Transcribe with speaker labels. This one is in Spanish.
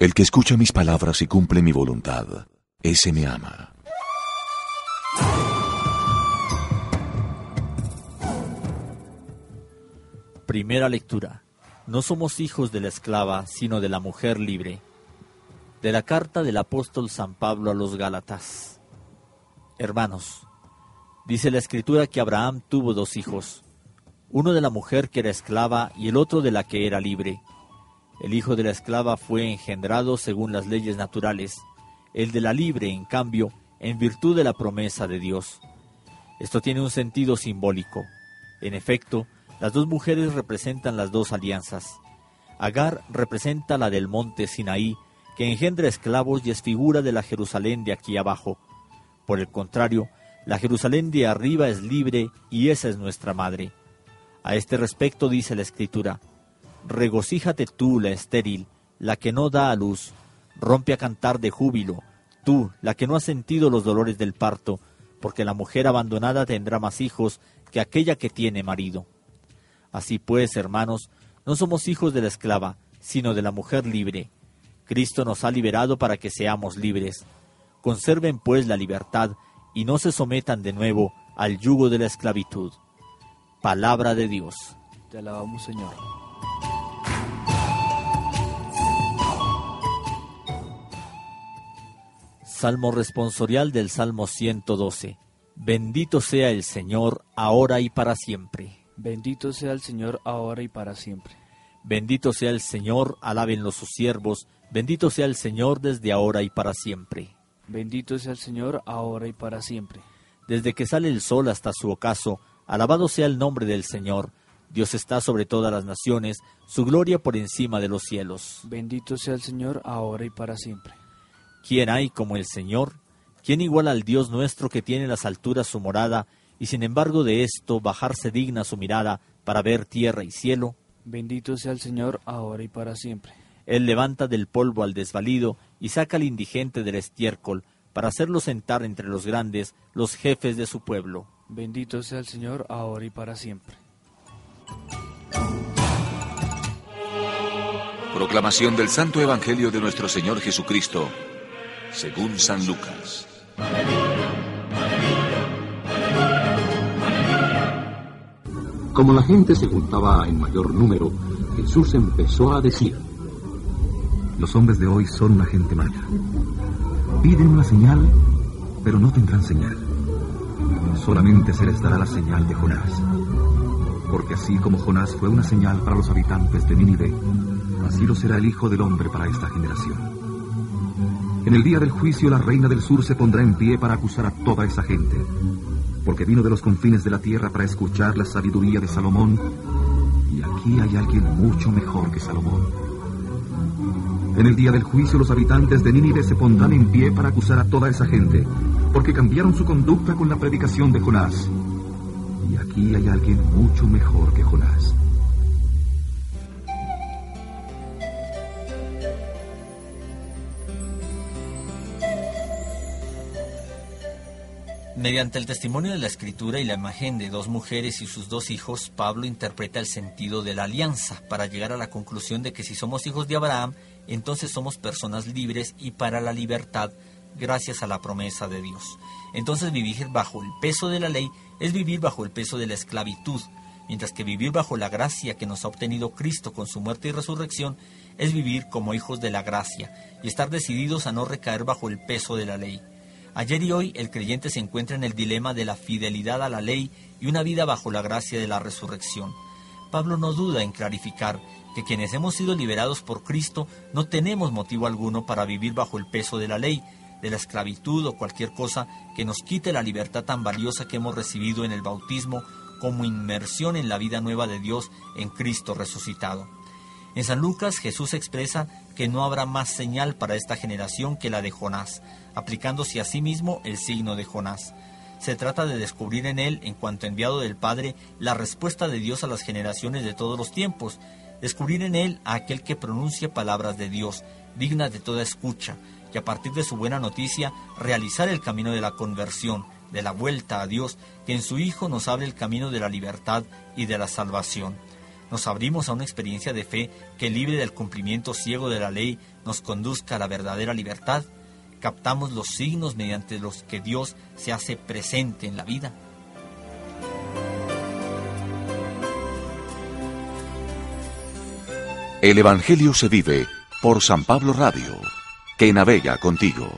Speaker 1: El que escucha mis palabras y cumple mi voluntad, ese me ama.
Speaker 2: Primera lectura. No somos hijos de la esclava, sino de la mujer libre. De la carta del apóstol San Pablo a los Gálatas. Hermanos, dice la escritura que Abraham tuvo dos hijos, uno de la mujer que era esclava y el otro de la que era libre. El hijo de la esclava fue engendrado según las leyes naturales, el de la libre, en cambio, en virtud de la promesa de Dios. Esto tiene un sentido simbólico. En efecto, las dos mujeres representan las dos alianzas. Agar representa la del monte Sinaí, que engendra esclavos y es figura de la Jerusalén de aquí abajo. Por el contrario, la Jerusalén de arriba es libre y esa es nuestra madre. A este respecto dice la Escritura, Regocíjate tú, la estéril, la que no da a luz, rompe a cantar de júbilo, tú, la que no has sentido los dolores del parto, porque la mujer abandonada tendrá más hijos que aquella que tiene marido. Así pues, hermanos, no somos hijos de la esclava, sino de la mujer libre. Cristo nos ha liberado para que seamos libres. Conserven pues la libertad y no se sometan de nuevo al yugo de la esclavitud. Palabra de Dios.
Speaker 3: Te alabamos, Señor.
Speaker 2: Salmo responsorial del Salmo 112. Bendito sea el Señor, ahora y para siempre.
Speaker 3: Bendito sea el Señor, ahora y para siempre.
Speaker 2: Bendito sea el Señor, alábenlo sus siervos. Bendito sea el Señor desde ahora y para siempre.
Speaker 3: Bendito sea el Señor, ahora y para siempre.
Speaker 2: Desde que sale el sol hasta su ocaso, alabado sea el nombre del Señor. Dios está sobre todas las naciones, su gloria por encima de los cielos.
Speaker 3: Bendito sea el Señor, ahora y para siempre.
Speaker 2: ¿Quién hay como el Señor? ¿Quién igual al Dios nuestro que tiene en las alturas su morada, y sin embargo de esto bajarse digna su mirada para ver tierra y cielo?
Speaker 3: Bendito sea el Señor, ahora y para siempre.
Speaker 2: Él levanta del polvo al desvalido y saca al indigente del estiércol, para hacerlo sentar entre los grandes, los jefes de su pueblo.
Speaker 3: Bendito sea el Señor, ahora y para siempre.
Speaker 1: Proclamación del Santo Evangelio de nuestro Señor Jesucristo según San Lucas.
Speaker 4: Como la gente se juntaba en mayor número, Jesús empezó a decir,
Speaker 5: Los hombres de hoy son una gente mala. Piden una señal, pero no tendrán señal. Solamente se les dará la señal de Jonás. Porque así como Jonás fue una señal para los habitantes de Nínive, así lo será el Hijo del Hombre para esta generación. En el día del juicio la reina del sur se pondrá en pie para acusar a toda esa gente, porque vino de los confines de la tierra para escuchar la sabiduría de Salomón, y aquí hay alguien mucho mejor que Salomón. En el día del juicio los habitantes de Nínive se pondrán en pie para acusar a toda esa gente, porque cambiaron su conducta con la predicación de Jonás. Y aquí hay alguien mucho mejor que Jonás.
Speaker 2: Mediante el testimonio de la escritura y la imagen de dos mujeres y sus dos hijos, Pablo interpreta el sentido de la alianza para llegar a la conclusión de que si somos hijos de Abraham, entonces somos personas libres y para la libertad gracias a la promesa de Dios. Entonces vivir bajo el peso de la ley es vivir bajo el peso de la esclavitud, mientras que vivir bajo la gracia que nos ha obtenido Cristo con su muerte y resurrección es vivir como hijos de la gracia y estar decididos a no recaer bajo el peso de la ley. Ayer y hoy el creyente se encuentra en el dilema de la fidelidad a la ley y una vida bajo la gracia de la resurrección. Pablo no duda en clarificar que quienes hemos sido liberados por Cristo no tenemos motivo alguno para vivir bajo el peso de la ley, de la esclavitud o cualquier cosa que nos quite la libertad tan valiosa que hemos recibido en el bautismo como inmersión en la vida nueva de Dios en Cristo resucitado. En San Lucas Jesús expresa que no habrá más señal para esta generación que la de Jonás, aplicándose a sí mismo el signo de Jonás. Se trata de descubrir en él, en cuanto enviado del Padre, la respuesta de Dios a las generaciones de todos los tiempos, descubrir en él a aquel que pronuncia palabras de Dios, dignas de toda escucha, y a partir de su buena noticia realizar el camino de la conversión, de la vuelta a Dios, que en su Hijo nos abre el camino de la libertad y de la salvación. Nos abrimos a una experiencia de fe que libre del cumplimiento ciego de la ley nos conduzca a la verdadera libertad. Captamos los signos mediante los que Dios se hace presente en la vida.
Speaker 1: El Evangelio se vive por San Pablo Radio, que navega contigo.